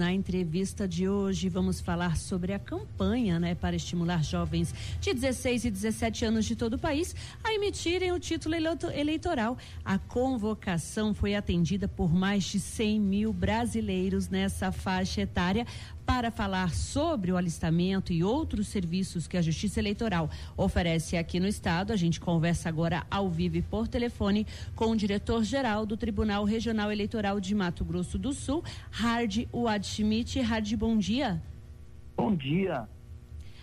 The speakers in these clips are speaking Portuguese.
Na entrevista de hoje, vamos falar sobre a campanha né, para estimular jovens de 16 e 17 anos de todo o país a emitirem o título eleitoral. A convocação foi atendida por mais de 100 mil brasileiros nessa faixa etária para falar sobre o alistamento e outros serviços que a Justiça Eleitoral oferece aqui no Estado. A gente conversa agora ao vivo e por telefone com o diretor-geral do Tribunal Regional Eleitoral de Mato Grosso do Sul, Hard Wad Schmidt. Hard, bom dia. Bom dia,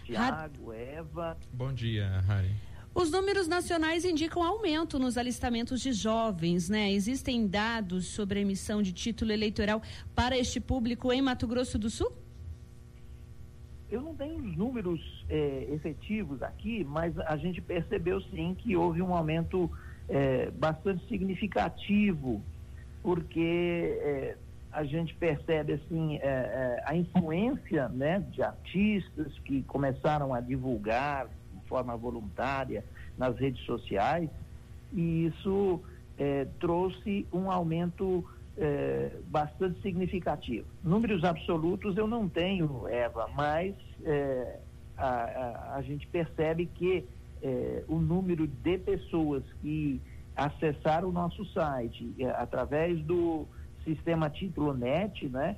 Tiago, Eva. Bom dia, Harry. Os números nacionais indicam aumento nos alistamentos de jovens, né? Existem dados sobre a emissão de título eleitoral para este público em Mato Grosso do Sul? Eu não tenho os números é, efetivos aqui, mas a gente percebeu sim que houve um aumento é, bastante significativo, porque é, a gente percebe assim é, é, a influência né, de artistas que começaram a divulgar de forma voluntária nas redes sociais e isso é, trouxe um aumento é, bastante significativo. Números absolutos eu não tenho, Eva, mas é, a, a, a, gente percebe que é, o número de pessoas que acessaram o nosso site através do sistema Título Net, né,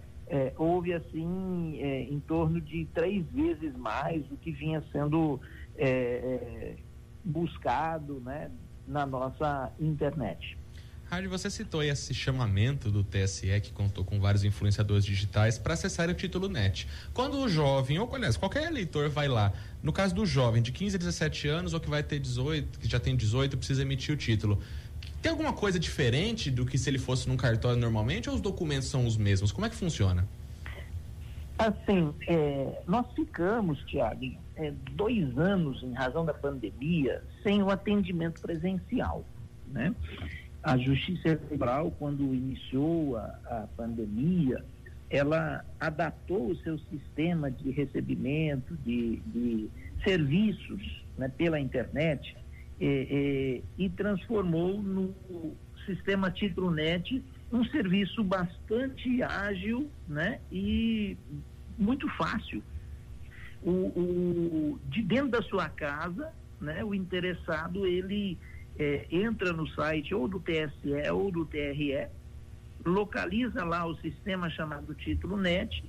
houve assim em torno de três vezes mais do que vinha sendo buscado né, na nossa internet. Rádio, você citou esse chamamento do TSE, que contou com vários influenciadores digitais, para acessar o título NET. Quando o jovem, ou aliás, qualquer eleitor vai lá, no caso do jovem de 15 a 17 anos, ou que vai ter 18, que já tem 18, precisa emitir o título. Tem alguma coisa diferente do que se ele fosse num cartório normalmente, ou os documentos são os mesmos? Como é que funciona? Assim, é, nós ficamos, Tiago, é, dois anos, em razão da pandemia, sem o atendimento presencial, né? A Justiça Eleitoral, quando iniciou a, a pandemia, ela adaptou o seu sistema de recebimento de, de serviços né, pela internet e transformou no sistema Titrunet um serviço bastante ágil né, e muito fácil. O, o, de dentro da sua casa, né, o interessado ele é, entra no site ou do TSE ou do TRE, localiza lá o sistema chamado Título Net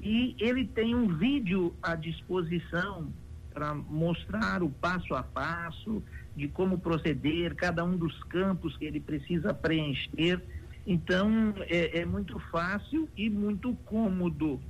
e ele tem um vídeo à disposição para mostrar o passo a passo de como proceder, cada um dos campos que ele precisa preencher. Então, é, é muito fácil e muito cômodo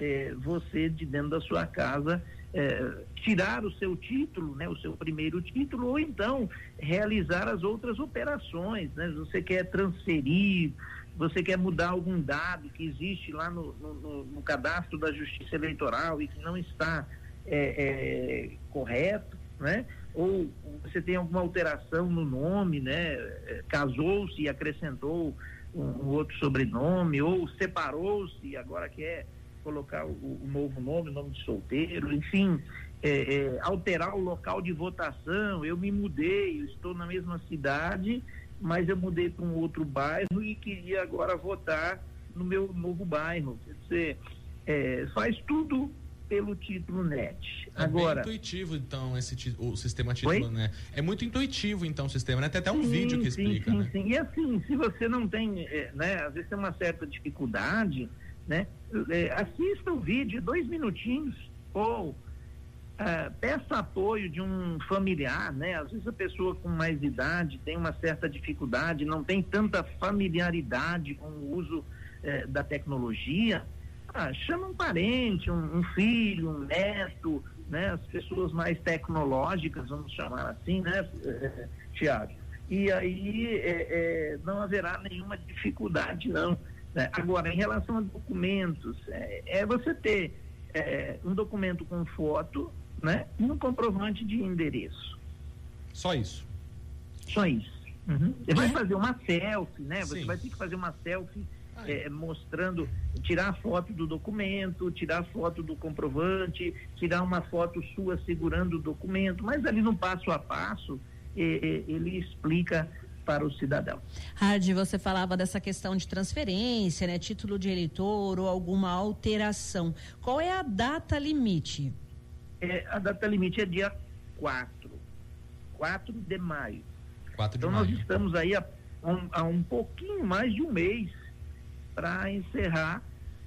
é, você, de dentro da sua casa, é, tirar o seu título, né, o seu primeiro título, ou então realizar as outras operações. Né? Você quer transferir, você quer mudar algum dado que existe lá no, no, no cadastro da Justiça Eleitoral e que não está é, é, correto, né? ou você tem alguma alteração no nome, né? É, casou-se e acrescentou um, outro sobrenome, ou separou-se agora quer colocar o, o, novo nome, o nome de solteiro, enfim, é, é, alterar o local de votação. Eu me mudei, eu estou na mesma cidade, mas eu mudei para um outro bairro e queria agora votar no meu novo bairro. Quer dizer, é, faz tudo pelo título net. É Agora, bem intuitivo, então, esse o sistema título, né? É muito intuitivo, então, o sistema, né? Tem até um sim, vídeo que explica, sim, né? Sim, e assim, se você não tem, é, né? Às vezes tem uma certa dificuldade, né? É, assista o vídeo, dois minutinhos, ou é, peça apoio de um familiar, né? Às vezes a pessoa com mais idade tem uma certa dificuldade, não tem tanta familiaridade com o uso é, da tecnologia. Ah, chama um parente, um, um, filho, um neto, né? As pessoas mais tecnológicas, vamos chamar assim, né, Tiago? E aí é, é, não haverá nenhuma dificuldade, não. Né? Agora, em relação a documentos, é, é você ter é, um documento com foto né, e um comprovante de endereço. Só isso? Só isso. Uhum. Você vai fazer uma selfie, né? Você Sim. vai ter que fazer uma selfie é, mostrando, tirar a foto do documento, tirar a foto do comprovante, tirar uma foto sua segurando o documento, mas ali no passo a passo é, é, ele explica para o cidadão. Hard, você falava dessa questão de transferência, né, título de eleitor ou alguma alteração. Qual é a data limite? É, a data limite é dia 4, 4 de maio. 4 de então maio. nós estamos aí há um, há um pouquinho mais de um mês para encerrar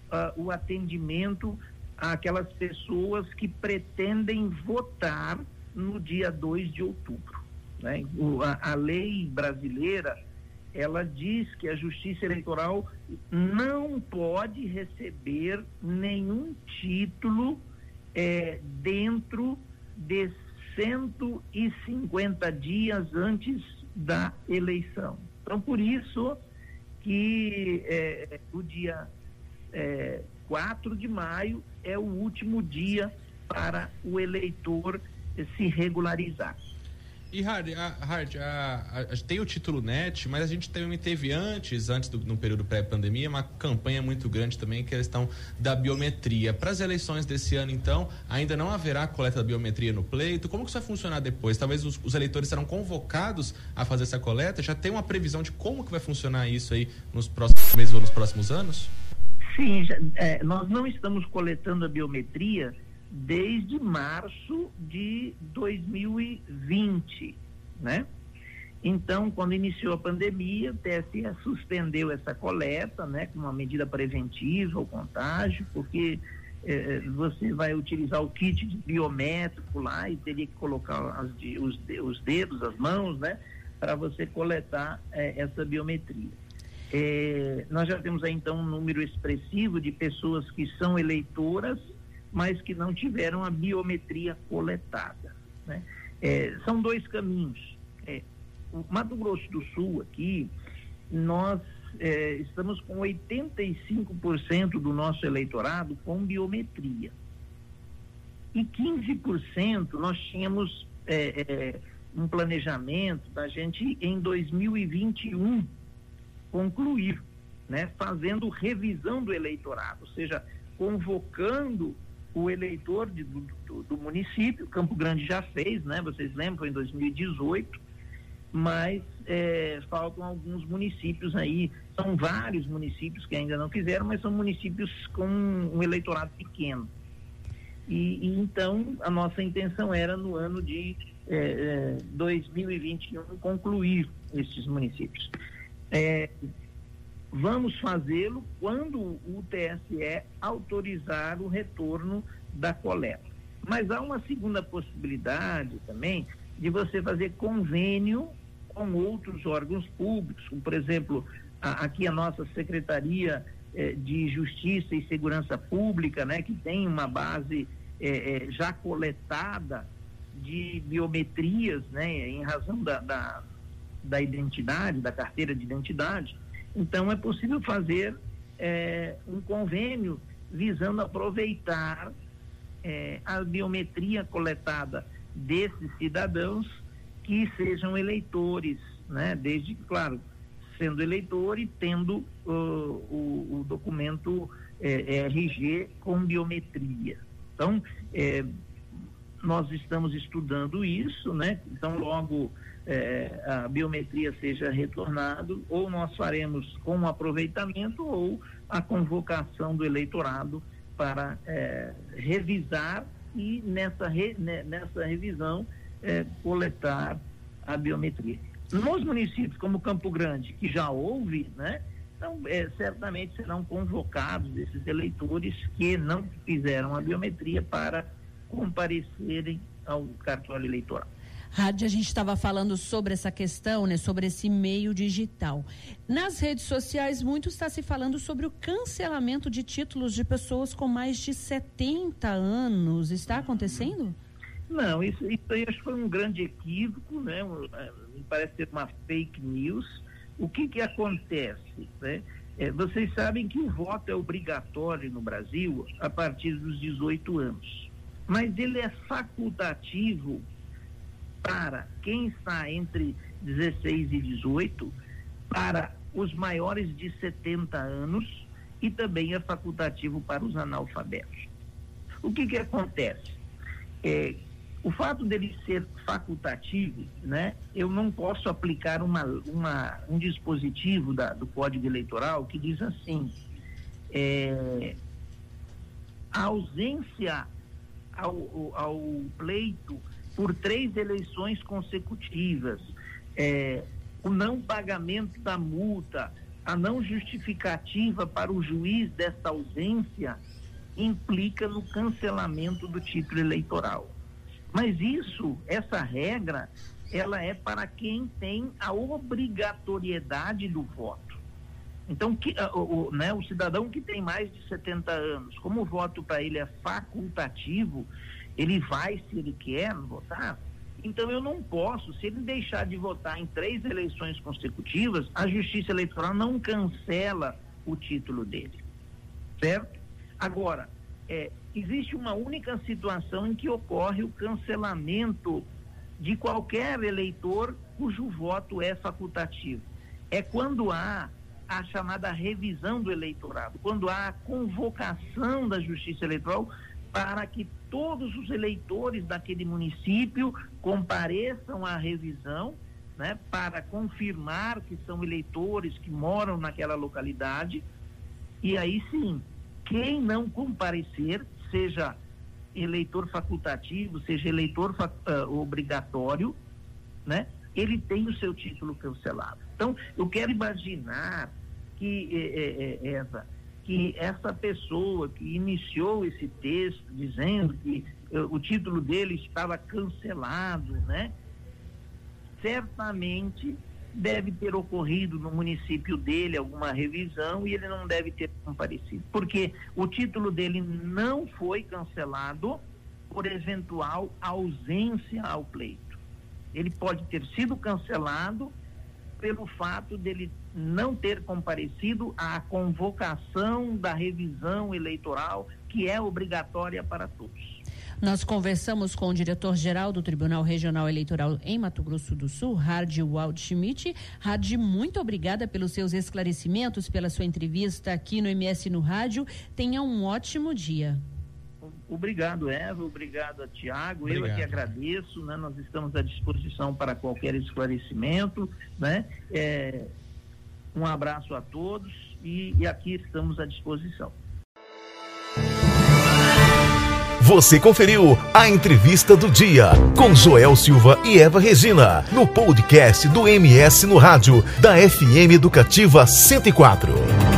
uh, o atendimento àquelas pessoas que pretendem votar no dia 2 de outubro. Né? O, a, a lei brasileira ela diz que a Justiça Eleitoral não pode receber nenhum título é, dentro de 150 dias antes da eleição. Então, por isso que é, o dia é, 4 de maio é o último dia para o eleitor se regularizar. E Hard, a, Hard a, a, tem o título NET, mas a gente também teve antes, antes do no período pré-pandemia, uma campanha muito grande também que é a questão da biometria. Para as eleições desse ano, então, ainda não haverá coleta da biometria no pleito. Como que isso vai funcionar depois? Talvez os, os eleitores serão convocados a fazer essa coleta? Já tem uma previsão de como que vai funcionar isso aí nos próximos meses ou nos próximos anos? Sim, já, é, nós não estamos coletando a biometria desde março de 2020, né? Então, quando iniciou a pandemia, o TSE suspendeu essa coleta, né, com uma medida preventiva ao contágio, porque eh, você vai utilizar o kit biométrico lá e teria que colocar as, os, os dedos, as mãos, né, para você coletar eh, essa biometria. Eh, nós já temos aí então um número expressivo de pessoas que são eleitoras mas que não tiveram a biometria coletada. Né? É, são dois caminhos. É, o Mato Grosso do Sul, aqui, nós é, estamos com 85% do nosso eleitorado com biometria. E 15% nós tínhamos é, é, um planejamento da gente em 2021 concluir, né, fazendo revisão do eleitorado, ou seja, convocando o eleitor de, do, do, município, Campo Grande já fez, né? Vocês lembram, em 2018, mas é, faltam alguns municípios aí, são vários municípios que ainda não fizeram, mas são municípios com um eleitorado pequeno. E, e então a nossa intenção era no ano de é, 2021 é, concluir esses municípios. Vamos fazê-lo quando o TSE autorizar o retorno da coleta. Mas há uma segunda possibilidade também de você fazer convênio com outros órgãos públicos, como, por exemplo, a, aqui a nossa Secretaria eh, de Justiça e Segurança Pública, né, que tem uma base eh, eh, já coletada de biometrias, né, em razão da, da, da identidade, da carteira de identidade. Então, é possível fazer é, um convênio visando aproveitar é, a biometria coletada desses cidadãos que sejam eleitores, né? Desde, claro, sendo eleitor e tendo uh, o, o, documento é, RG com biometria. Então, é, nós estamos estudando isso, né? Então, logo é, a biometria seja retornado, ou nós faremos com aproveitamento ou a convocação do eleitorado para é, revisar e nessa, re, né, nessa revisão é, coletar a biometria. Nos municípios como Campo Grande, que já houve, né? Então, é, certamente serão convocados esses eleitores que não fizeram a biometria para comparecerem ao cartório eleitoral. Rádio, a gente estava falando sobre essa questão, né, sobre esse meio digital. Nas redes sociais, muito está se falando sobre o cancelamento de títulos de pessoas com mais de 70 anos. Está acontecendo? Não, isso, isso aí acho que foi um grande equívoco, né? É, me parece ser uma fake news. O que que acontece, né? É, vocês sabem que o voto é obrigatório no Brasil a partir dos 18 anos, mas ele é facultativo para quem está entre 16 e 18 para os maiores de 70 anos e também é facultativo para os analfabetos. O que, que acontece? É, o fato dele ser facultativo, né, eu não posso aplicar uma, uma, um dispositivo da, do Código Eleitoral que diz assim: é, a ausência ao, ao, pleito por três eleições consecutivas, é, o não pagamento da multa, a não justificativa para o juiz desta ausência implica no cancelamento do título eleitoral. Mas isso, essa regra, ela é para quem tem a obrigatoriedade do voto. Então, que, o, né, o cidadão que tem mais de 70 anos, como o voto para ele é facultativo, ele vai, se ele quer, votar. Então, eu não posso, se ele deixar de votar em três eleições consecutivas, a Justiça Eleitoral não cancela o título dele. Certo? Agora, é, existe uma única situação em que ocorre o cancelamento de qualquer eleitor cujo voto é facultativo. É quando há a chamada revisão do eleitorado, quando há a convocação da Justiça Eleitoral para que todos os eleitores daquele município compareçam à revisão, né, para confirmar que são eleitores que moram naquela localidade. E aí sim, quem não comparecer seja eleitor facultativo, seja eleitor uh, obrigatório, né? Ele tem o seu título cancelado. Então, eu quero imaginar que é, é, essa que essa pessoa que iniciou esse texto dizendo que uh, o título dele estava cancelado, né? Certamente deve ter ocorrido no município dele alguma revisão e ele não deve ter comparecido, porque o título dele não foi cancelado por eventual ausência ao pleito. Ele pode ter sido cancelado pelo fato dele não ter comparecido à convocação da revisão eleitoral, que é obrigatória para todos. Nós conversamos com o diretor-geral do Tribunal Regional Eleitoral em Mato Grosso do Sul, Hard Waldschmidt. Hard, muito obrigada pelos seus esclarecimentos, pela sua entrevista aqui no MS no Rádio. Tenha um ótimo dia. Obrigado, Eva. Obrigado a Tiago. Eu aqui agradeço. Né? Nós estamos à disposição para qualquer esclarecimento. Né? É, um abraço a todos e, e aqui estamos à disposição. Você conferiu a entrevista do dia com Joel Silva e Eva Regina no podcast do MS no rádio da FM Educativa 104.